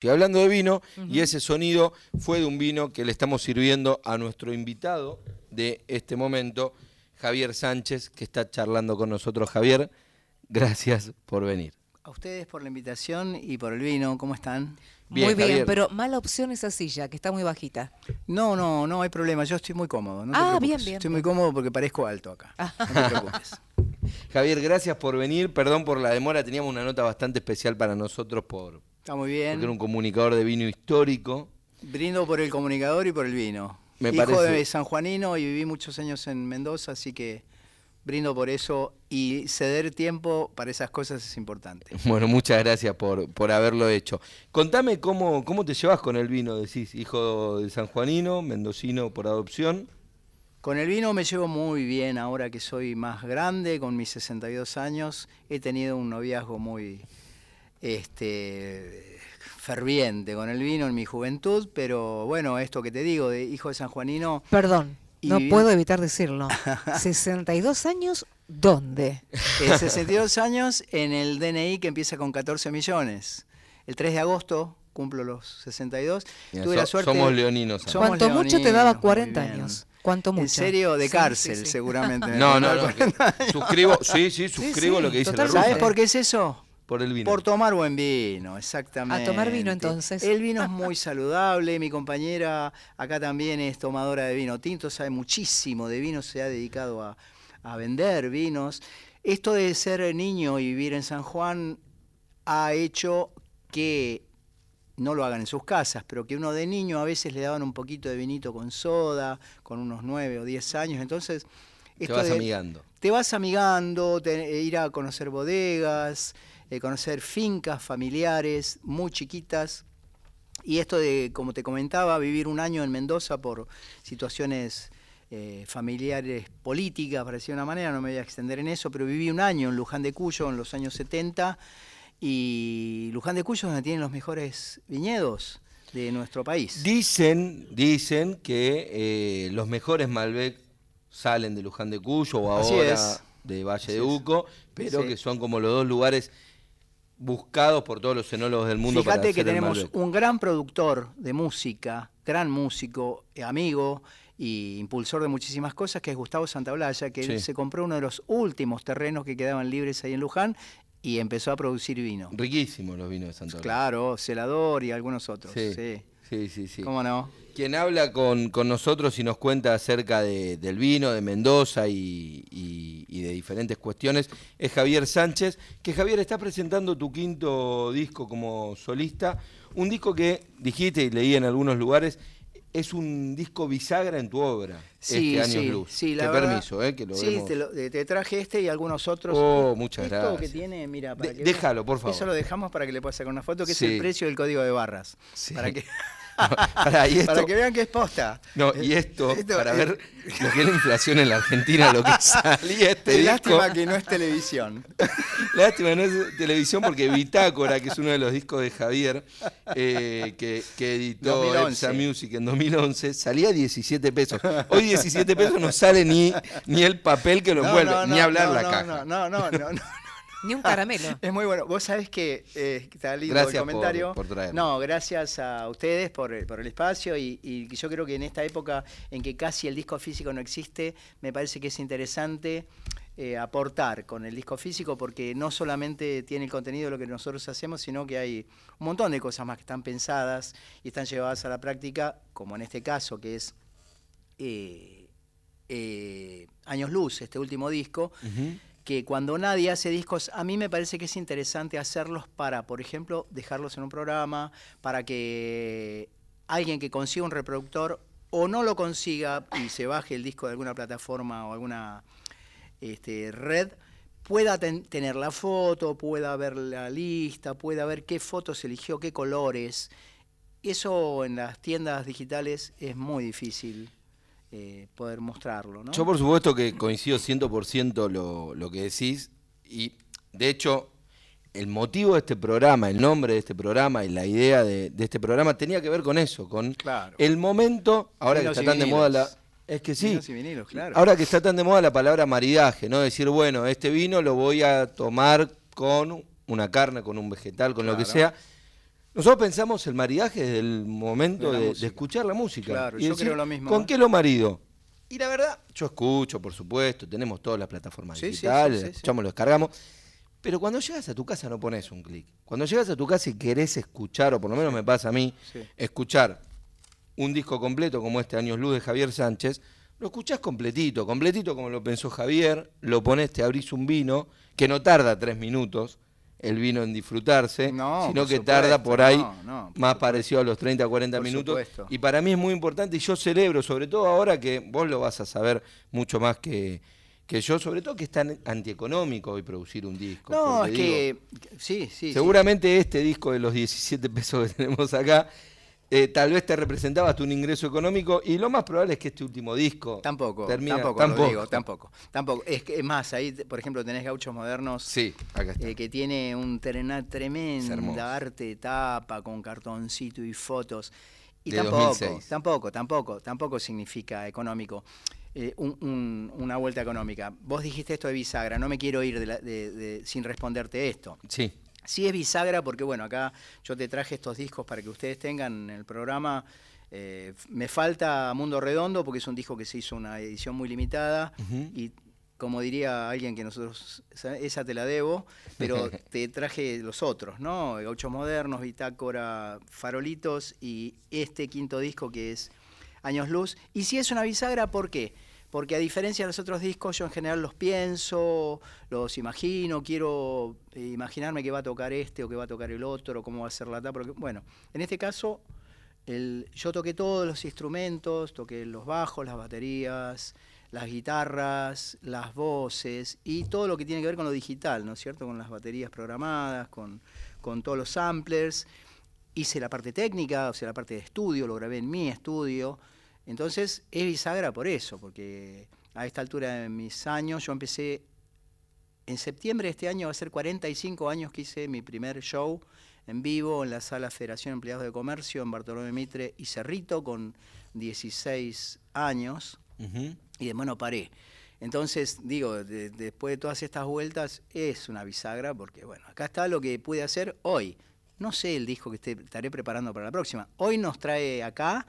Estoy hablando de vino y ese sonido fue de un vino que le estamos sirviendo a nuestro invitado de este momento, Javier Sánchez, que está charlando con nosotros. Javier, gracias por venir. A ustedes por la invitación y por el vino, ¿cómo están? muy bien, pero mala opción esa silla, que está muy bajita. No, no, no hay problema, yo estoy muy cómodo. No ah, bien, bien. Estoy muy cómodo porque parezco alto acá. Ah. No te preocupes. Javier, gracias por venir. Perdón por la demora, teníamos una nota bastante especial para nosotros por, Está muy bien. Porque era un comunicador de vino histórico. Brindo por el comunicador y por el vino. Me Hijo de sanjuanino y viví muchos años en Mendoza, así que brindo por eso y ceder tiempo para esas cosas es importante. Bueno, muchas gracias por, por haberlo hecho. Contame cómo, cómo te llevas con el vino, decís, hijo de sanjuanino, mendocino por adopción. Con el vino me llevo muy bien ahora que soy más grande, con mis 62 años. He tenido un noviazgo muy, este, ferviente con el vino en mi juventud, pero bueno, esto que te digo, de hijo de San Juanino. Perdón, no puedo evitar decirlo. 62 años, ¿dónde? 62 años en el DNI que empieza con 14 millones. El 3 de agosto cumplo los 62. Tuve la suerte. Somos leoninos. Cuanto mucho te daba 40 años. ¿Cuánto mucho? En serio, de cárcel, seguramente. No, no, no. suscribo, sí, sí, suscribo lo que dice la ¿Sabes por qué es eso? Por el vino. Por tomar buen vino, exactamente. A tomar vino entonces. El vino es muy saludable. Mi compañera acá también es tomadora de vino tinto, sabe muchísimo de vino, se ha dedicado a, a vender vinos. Esto de ser niño y vivir en San Juan ha hecho que no lo hagan en sus casas, pero que uno de niño a veces le daban un poquito de vinito con soda, con unos nueve o diez años. Entonces. Te vas amigando. Te vas amigando, ir a conocer bodegas, conocer fincas familiares muy chiquitas. Y esto de, como te comentaba, vivir un año en Mendoza por situaciones eh, familiares políticas, para decir de una manera, no me voy a extender en eso, pero viví un año en Luján de Cuyo en los años 70 y Luján de Cuyo es donde tienen los mejores viñedos de nuestro país. Dicen, dicen que eh, los mejores Malbec salen de Luján de Cuyo o ahora de Valle de Uco, pero que son como los dos lugares buscados por todos los enólogos del mundo. Fíjate que tenemos un gran productor de música, gran músico, eh, amigo y impulsor de muchísimas cosas, que es Gustavo Santaolalla, que él se compró uno de los últimos terrenos que quedaban libres ahí en Luján y empezó a producir vino. Riquísimos los vinos de Santaolalla. Claro, Celador y algunos otros. Sí, sí, sí. sí, ¿Cómo no? Quien habla con, nosotros y nos cuenta acerca del vino de Mendoza y, de diferentes cuestiones es Javier Sánchez, que Javier está presentando tu quinto disco como solista, un disco que dijiste y leí en algunos lugares, es un disco bisagra en tu obra, sí, este Años sí, Luz. Sí, la permiso, eh, que lo Sí, te, traje este y algunos otros. Oh, muchas gracias. que tiene, mira, déjalo, por favor. Eso lo dejamos para que le puedas sacar una foto, que es el precio del código de barras. Para que... para, que vean que es posta. No, y esto, para ver lo que es la inflación en la Argentina, lo que salía este disco. Lástima que no es televisión. Lástima que no es televisión porque Bitácora, que es uno de los discos de Javier, eh, que, editó Epsa Music en 2011, salía 17 pesos. Hoy 17 pesos no sale ni, ni el papel que lo envuelve, ni hablar la caja. no, no, no. no. Ni un caramelo. Es muy bueno. Vos sabés que eh, está lindo el comentario. no, gracias a ustedes por, el espacio y, yo creo que en esta época en que casi el disco físico no existe, me parece que es interesante eh, aportar con el disco físico porque no solamente tiene el contenido de lo que nosotros hacemos, sino que hay un montón de cosas más que están pensadas y están llevadas a la práctica, como en este caso que es eh, Años Luz, este último disco que cuando nadie hace discos, a mí me parece que es interesante hacerlos para, por ejemplo, dejarlos en un programa, para que alguien que consiga un reproductor o no lo consiga y se baje el disco de alguna plataforma o alguna este, red, pueda tener la foto, pueda ver la lista, pueda ver qué fotos eligió, qué colores. Eso en las tiendas digitales es muy difícil. Eh, poder mostrarlo. ¿no? Yo por supuesto que coincido 100% lo, lo que decís y de hecho el motivo de este programa, el nombre de este programa y la idea de, este programa tenía que ver con eso, con el momento, ahora que está tan de moda la... Es que sí, ahora que está tan de moda la palabra maridaje, ¿no? Decir, bueno, este vino lo voy a tomar con una carne, con un vegetal, con lo que sea. Nosotros pensamos el maridaje desde el momento de, escuchar la música. Claro, yo creo lo mismo. ¿Con ¿eh? qué lo marido? Y la verdad, yo escucho, por supuesto, tenemos todas las plataformas digitales, escuchamos, lo descargamos. Pero cuando llegas a tu casa no pones un clic. Cuando llegas a tu casa y querés escuchar, o por lo menos me pasa a mí, escuchar un disco completo como este Años Luz de Javier Sánchez, lo escuchás completito, completito como lo pensó Javier, lo pones, te abrís un vino, que no tarda tres minutos, el vino en disfrutarse, sino que tarda por ahí más parecido a los 30, 40 minutos. Y para mí es muy importante y yo celebro, sobre todo ahora que vos lo vas a saber mucho más que, que yo, sobre todo que es tan antieconómico hoy producir un disco. No, es que sí, sí. Seguramente este disco de los 17 pesos que tenemos acá eh, tal vez te representaba tu un ingreso económico y lo más probable es que este último disco tampoco tampoco, tampoco. digo, tampoco tampoco. Es que es más ahí por ejemplo tenés gauchos modernos sí, eh, que tiene un tremendo tremenda arte de tapa con cartoncito y fotos. Y tampoco tampoco tampoco tampoco significa económico eh, una vuelta económica. Vos dijiste esto de bisagra no me quiero ir sin responderte esto. Sí Sí es bisagra porque, bueno, acá yo te traje estos discos para que ustedes tengan en el programa. Eh, me falta Mundo Redondo porque es un disco que se hizo una edición muy limitada y como diría alguien que nosotros, esa te la debo, pero te traje los otros, ¿no? Gauchos Modernos, Bitácora, Farolitos y este quinto disco que es Años Luz. Y si es una bisagra, ¿por qué? Porque a diferencia de los otros discos, yo en general los pienso, los imagino, quiero eh, imaginarme que va a tocar este o que va a tocar el otro, o cómo va a ser la tapa. Bueno, en este caso, yo toqué todos los instrumentos, toqué los bajos, las baterías, las guitarras, las voces y todo lo que tiene que ver con lo digital, ¿no es cierto? Con las baterías programadas, con, con todos los samplers. Hice la parte técnica, o sea, la parte de estudio, lo grabé en mi estudio. Entonces es bisagra por eso, porque a esta altura de mis años, yo empecé en septiembre de este año, va a ser 45 años que hice mi primer show en vivo en la sala Federación de Empleados de Comercio en Bartolomé Mitre y Cerrito con 16 años y de bueno paré. Entonces, digo, después de todas estas vueltas, es una bisagra porque, bueno, acá está lo que pude hacer hoy. No sé el disco que estaré preparando para la próxima. Hoy nos trae acá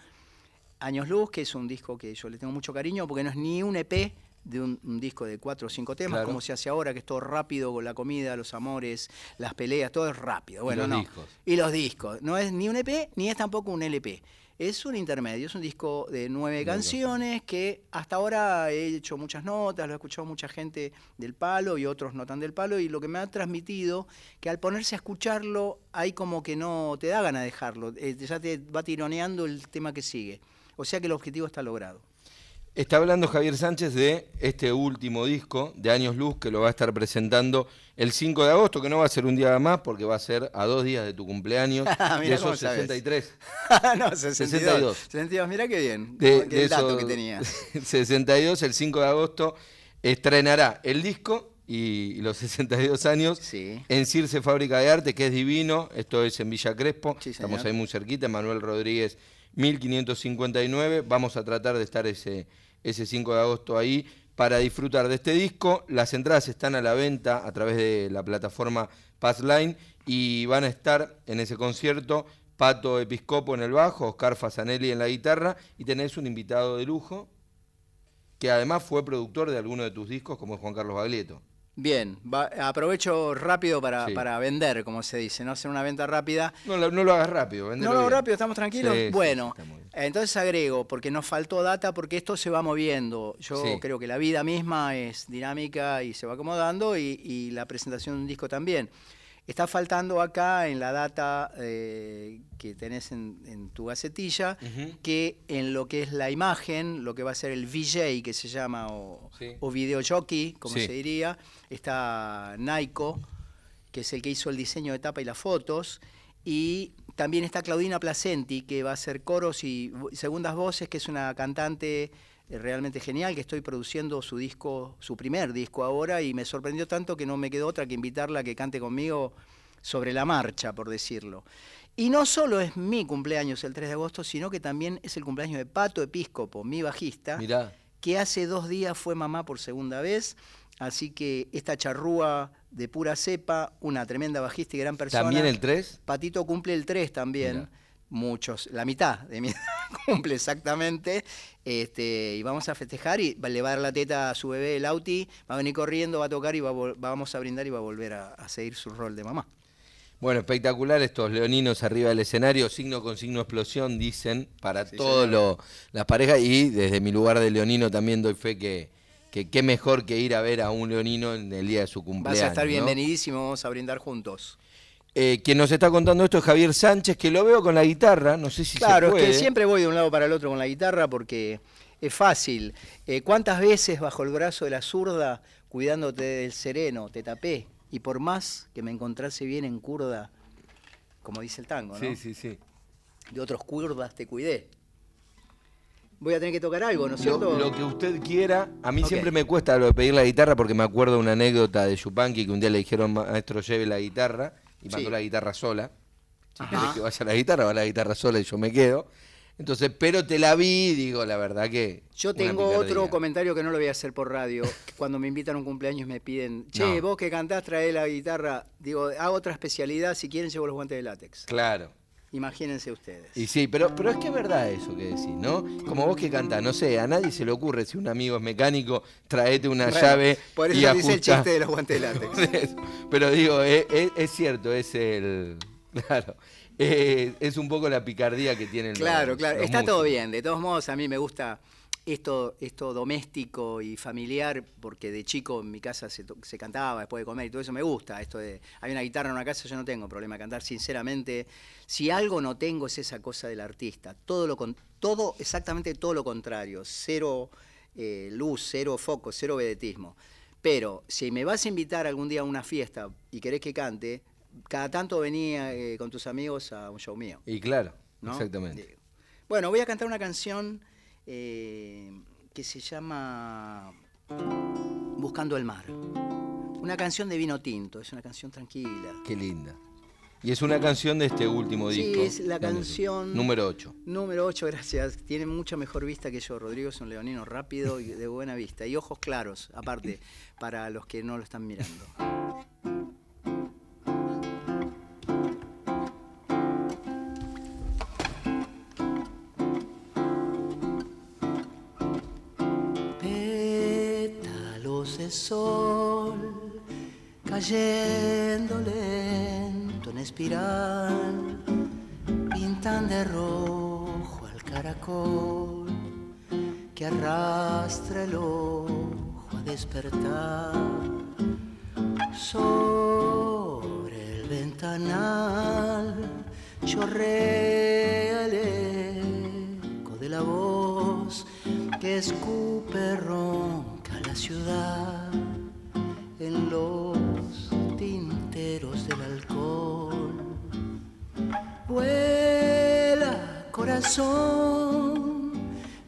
Años Luz, que es un disco que yo le tengo mucho cariño, porque no es ni un EP de un, disco de cuatro o cinco temas, como se hace ahora, que es todo rápido, con la comida, los amores, las peleas, todo es rápido. Bueno, y los Discos. Y los discos. No es ni un EP, ni es tampoco un LP. Es un intermedio, es un disco de nueve canciones que hasta ahora he hecho muchas notas, lo ha escuchado mucha gente del palo y otros no tan del palo, y lo que me ha transmitido, que al ponerse a escucharlo, hay como que no te da ganas de dejarlo, eh, ya te va tironeando el tema que sigue. O sea que el objetivo está logrado. Está hablando Javier Sánchez de este último disco de Años Luz que lo va a estar presentando el 5 de agosto, que no va a ser un día más porque va a ser a dos días de tu cumpleaños. de esos 63. no, 62. 62. Mirá qué bien. De, el dato que tenía. 62, el 5 de agosto, estrenará el disco y los 62 años en Circe Fábrica de Arte, que es divino. Esto es en Villa Crespo. Estamos ahí muy cerquita. Manuel Rodríguez 1559. Vamos a tratar de estar ese, ese 5 de agosto ahí para disfrutar de este disco. Las entradas están a la venta a través de la plataforma Passline y van a estar en ese concierto Pato Episcopo en el bajo, Oscar Fasanelli en la guitarra y tenés un invitado de lujo que además fue productor de alguno de tus discos como es Juan Carlos Baglietto. Bien, aprovecho rápido para, para, vender, como se dice, no hacer una venta rápida. No, no lo hagas rápido, No lo hago rápido, estamos tranquilos. bueno, entonces agrego, porque nos faltó data, porque esto se va moviendo. Yo creo que la vida misma es dinámica y se va acomodando y, y la presentación de un disco también. Está faltando acá en la data eh, que tenés en, tu gacetilla, que en lo que es la imagen, lo que va a ser el VJ, que se llama, o, video jockey, como se diría, está Naiko, que es el que hizo el diseño de tapa y las fotos, y también está Claudina Placenti, que va a hacer coros y segundas voces, que es una cantante realmente genial, que estoy produciendo su disco, su primer disco ahora, y me sorprendió tanto que no me quedó otra que invitarla a que cante conmigo sobre la marcha, por decirlo. Y no solo es mi cumpleaños el 3 de agosto, sino que también es el cumpleaños de Pato Episcopo, mi bajista, que hace dos días fue mamá por segunda vez. Así que esta charrúa de pura cepa, una tremenda bajista y gran persona. ¿También el 3? Patito cumple el 3 también. Muchos, la mitad de mi cumple exactamente. Este, y vamos a festejar y le va a dar la teta a su bebé, el Auti, va a venir corriendo, va a tocar y va vamos a brindar y va a volver a seguir su rol de mamá. Bueno, espectacular estos leoninos arriba del escenario, signo con signo explosión, dicen, para todas las parejas. Y desde mi lugar de leonino también doy fe que, que qué mejor que ir a ver a un leonino en el día de su cumpleaños. Vas a estar bienvenidísimo, vamos a brindar juntos. Eh, quien nos está contando esto es Javier Sánchez, que lo veo con la guitarra, no sé si claro, se puede. es que siempre voy de un lado para el otro con la guitarra porque es fácil. Eh, ¿Cuántas veces bajo el brazo de la zurda, cuidándote del sereno, te tapé? y por más que me encontrase bien en curda, como dice el tango, ¿no? Sí, sí, sí. De otros curdas te cuidé. Voy a tener que tocar algo, ¿no es cierto? Lo, que usted quiera. A mí siempre me cuesta lo de pedir la guitarra porque me acuerdo una anécdota de Chupanqui que un día le dijeron, maestro, lleve la guitarra y mandó la guitarra sola. Si quieres que vaya la guitarra, va la guitarra sola y yo me quedo. Entonces, pero te la vi, digo, la verdad que. Yo tengo otro comentario que no lo voy a hacer por radio. Cuando me invitan a un cumpleaños me piden, che, vos que cantás, trae la guitarra. Digo, hago otra especialidad, si quieren llevo los guantes de látex. Claro. Imagínense ustedes. Y sí, pero, pero es que es verdad eso que decís, ¿no? Como vos que cantás, no sé, a nadie se le ocurre, si un amigo es mecánico, traete una llave. Por eso dice el chiste de los guantes de látex. pero digo, es, es cierto, es el. Claro. Eh, es un poco la picardía que tienen Claro, claro, está todo bien. De todos modos, a mí me gusta esto, esto doméstico y familiar, porque de chico en mi casa se, cantaba después de comer y todo eso me gusta. Esto de, hay una guitarra en una casa, yo no tengo problema de cantar, sinceramente. Si algo no tengo es esa cosa del artista. Todo, lo, todo exactamente todo lo contrario. Cero eh, luz, cero foco, cero vedetismo. Pero si me vas a invitar algún día a una fiesta y querés que cante, cada tanto venía eh, con tus amigos a un show mío. Y claro, exactamente. Bueno, voy a cantar una canción eh, que se llama Buscando el mar. Una canción de vino tinto, es una canción tranquila. Qué linda. Y es una canción de este último disco. Sí, es la canción... Número 8. Número 8, gracias. Tiene mucha mejor vista que yo. Rodrigo es un leonino rápido y de buena vista. Y ojos claros, aparte, para los que no lo están mirando. Cayendo lento en espiral, pintan de rojo al caracol que arrastra el ojo a despertar. Sobre el ventanal chorrea el eco de la voz que escupe ronca la ciudad en los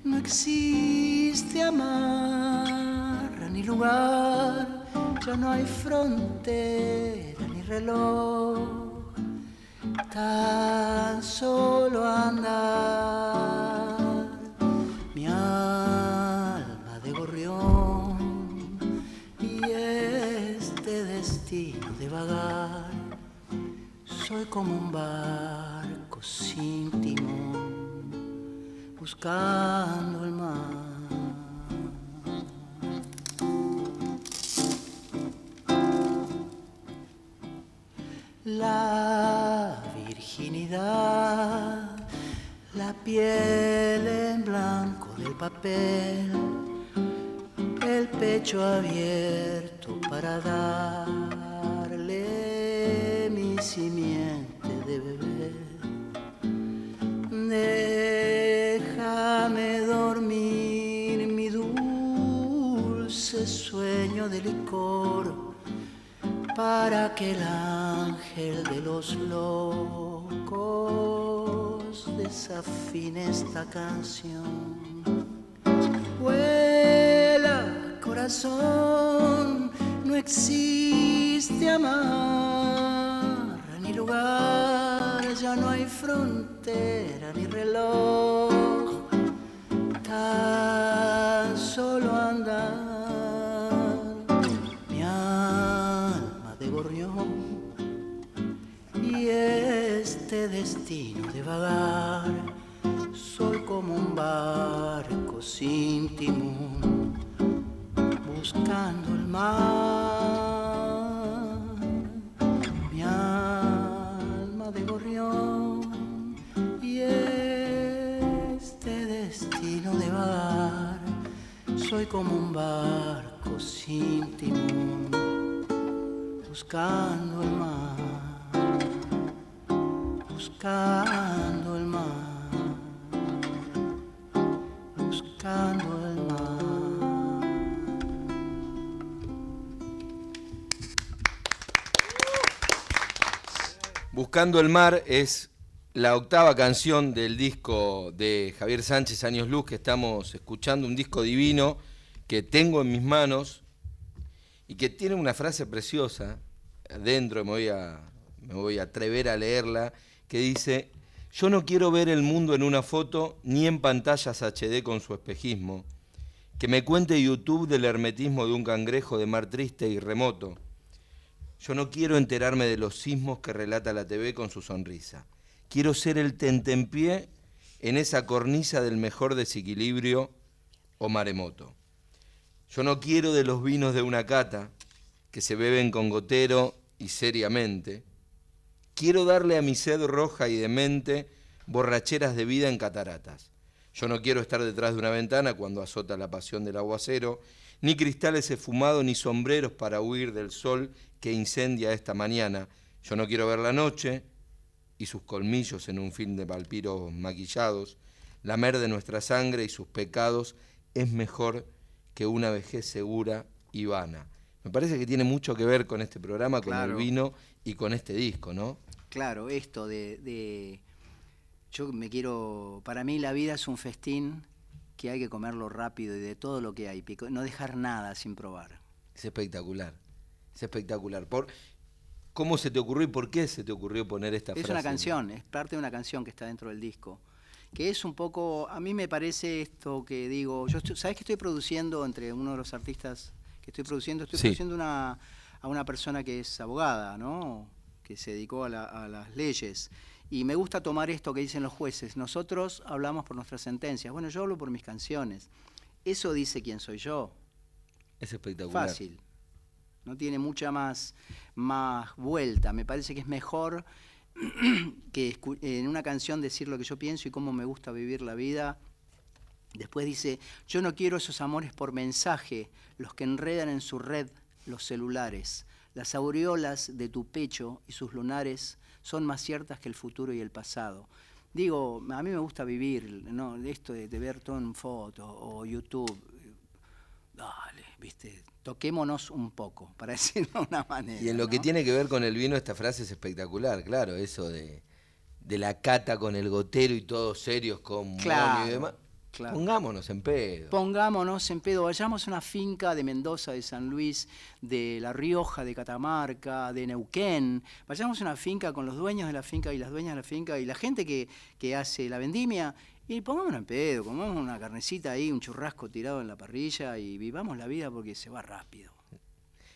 no existe amarra ni lugar, ya no hay frontera ni reloj, tan solo andar. Mi alma de gorrión y este destino de vagar. Soy como un barco sin buscando el mar. La virginidad, la piel en blanco del papel el pecho abierto para darle licor para que el ángel de los locos desafine esta canción. corazón no existe amar ni lugar, ya no hay frontera ni reloj, tan solo destino de vagar, Buscando el mar es la octava canción del disco de Javier Sánchez Años Luz que estamos escuchando, un disco divino que tengo en mis manos y que tiene una frase preciosa, adentro me voy a, me voy a atrever a leerla, que dice, yo no quiero ver el mundo en una foto ni en pantallas HD con su espejismo. Que me cuente YouTube del hermetismo de un cangrejo de mar triste y remoto. Yo no quiero enterarme de los sismos que relata la TV con su sonrisa. Quiero ser el tentempié en esa cornisa del mejor desequilibrio o maremoto. Yo no quiero de los vinos de una cata que se beben con gotero y seriamente Quiero darle a mi sed roja y demente borracheras de vida en cataratas. Yo no quiero estar detrás de una ventana cuando azota la pasión del aguacero, ni cristales esfumados ni sombreros para huir del sol que incendia esta mañana. Yo no quiero ver la noche y sus colmillos en un film de palpiros maquillados. La mer de nuestra sangre y sus pecados es mejor que una vejez segura y vana. Me parece que tiene mucho que ver con este programa, con el vino y con este disco, ¿no? Claro, esto de, Yo me quiero... Para mí la vida es un festín que hay que comerlo rápido y de todo lo que hay, no dejar nada sin probar. Es espectacular, es espectacular. Por, ¿Cómo se te ocurrió y por qué se te ocurrió poner esta frase? Es una canción, es parte de una canción que está dentro del disco que es un poco, a mí me parece esto que digo, yo ¿sabes que estoy produciendo entre uno de los artistas que estoy produciendo? Estoy produciendo una, a una persona que es abogada, ¿no? Que se dedicó a, las leyes. Y me gusta tomar esto que dicen los jueces. Nosotros hablamos por nuestras sentencias. Bueno, yo hablo por mis canciones. Eso dice quién soy yo. Es espectacular. Fácil. No tiene mucha más, más vuelta. Me parece que es mejor que en una canción decir lo que yo pienso y cómo me gusta vivir la vida. Después dice, yo no quiero esos amores por mensaje, los que enredan en su red los celulares. Las aureolas de tu pecho y sus lunares son más ciertas que el futuro y el pasado. Digo, a mí me gusta vivir, ¿no? Esto de, ver todo en foto o YouTube. Dale, viste, toquémonos un poco, para decirlo de una manera. Y en lo que tiene que ver con el vino, esta frase es espectacular, claro, eso de, la cata con el gotero y todos serios con claro. y demás. Pongámonos en pedo. Pongámonos en pedo. Vayamos a una finca de Mendoza, de San Luis, de La Rioja, de Catamarca, de Neuquén. Vayamos a una finca con los dueños de la finca y las dueñas de la finca y la gente que, que hace la vendimia. Y pongámonos en pedo, comamos una carnecita ahí, un churrasco tirado en la parrilla y vivamos la vida porque se va rápido.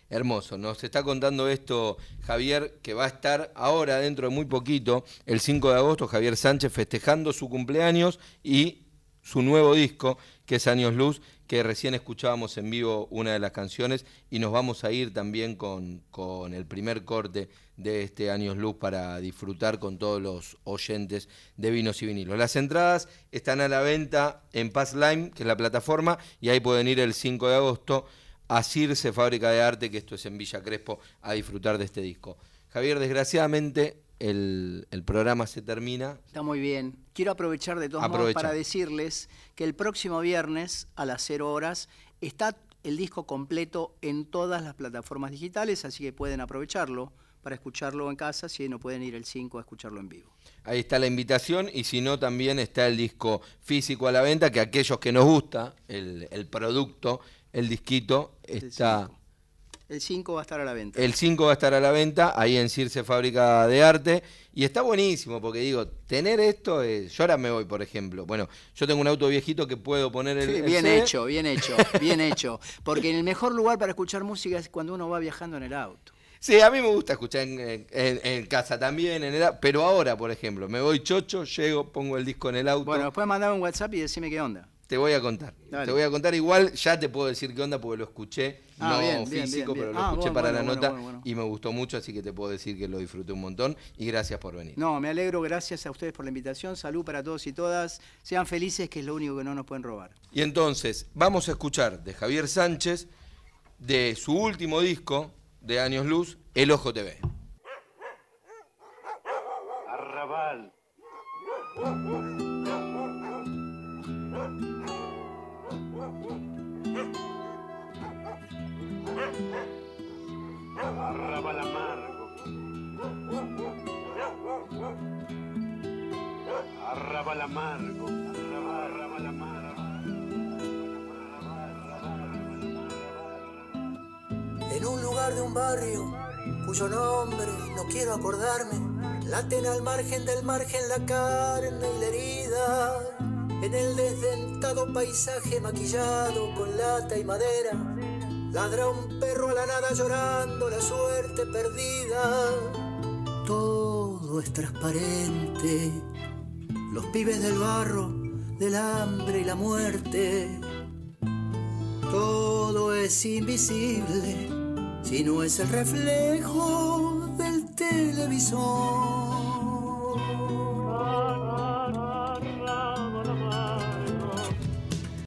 Hermoso, nos está contando esto Javier, que va a estar ahora, dentro de muy poquito, el 5 de agosto, Javier Sánchez festejando su cumpleaños y su nuevo disco, que es Años Luz, que recién escuchábamos en vivo una de las canciones y nos vamos a ir también con, con el primer corte de este Años Luz para disfrutar con todos los oyentes de vinos y vinilos. Las entradas están a la venta en Pass Lime, que es la plataforma, y ahí pueden ir el 5 de agosto a Circe, Fábrica de Arte, que esto es en Villa Crespo, a disfrutar de este disco. Javier, desgraciadamente el, programa se termina. Está muy bien. Quiero aprovechar de todos modos para decirles que el próximo viernes a las 0 horas está el disco completo en todas las plataformas digitales, así que pueden aprovecharlo para escucharlo en casa si no pueden ir el 5 a escucharlo en vivo. Ahí está la invitación y si no también está el disco físico a la venta, que aquellos que nos gusta el, el producto, el disquito, está el 5 va a estar a la venta. El 5 va a estar a la venta, ahí en Circe Fábrica de Arte. Y está buenísimo, porque digo, tener esto es. Yo ahora me voy, por ejemplo. Bueno, yo tengo un auto viejito que puedo poner el. Sí, bien hecho, bien hecho, bien hecho. Porque el mejor lugar para escuchar música es cuando uno va viajando en el auto. Sí, a mí me gusta escuchar en, casa también, en edad, pero ahora, por ejemplo, me voy chocho, llego, pongo el disco en el auto. Bueno, después mandame un WhatsApp y decime qué onda. Te voy a contar. Te voy a contar igual, ya te puedo decir qué onda porque lo escuché, ah, no físico, pero lo ah, escuché para la nota y me gustó mucho, así que te puedo decir que lo disfruté un montón y gracias por venir. No, me alegro, gracias a ustedes por la invitación, salud para todos y todas, sean felices que es lo único que no nos pueden robar. Y entonces, vamos a escuchar de Javier Sánchez, de su último disco de Años Luz, El Ojo TV. Arrabal. Amargo. Amargo. En un lugar de un barrio cuyo nombre no quiero acordarme, laten al margen del margen la carne y la herida. En el desdentado paisaje maquillado con lata y madera, ladra un perro a la nada llorando la suerte perdida. Todo es transparente, los pibes del barro, del hambre y la muerte. Todo es invisible si no es el reflejo del televisor.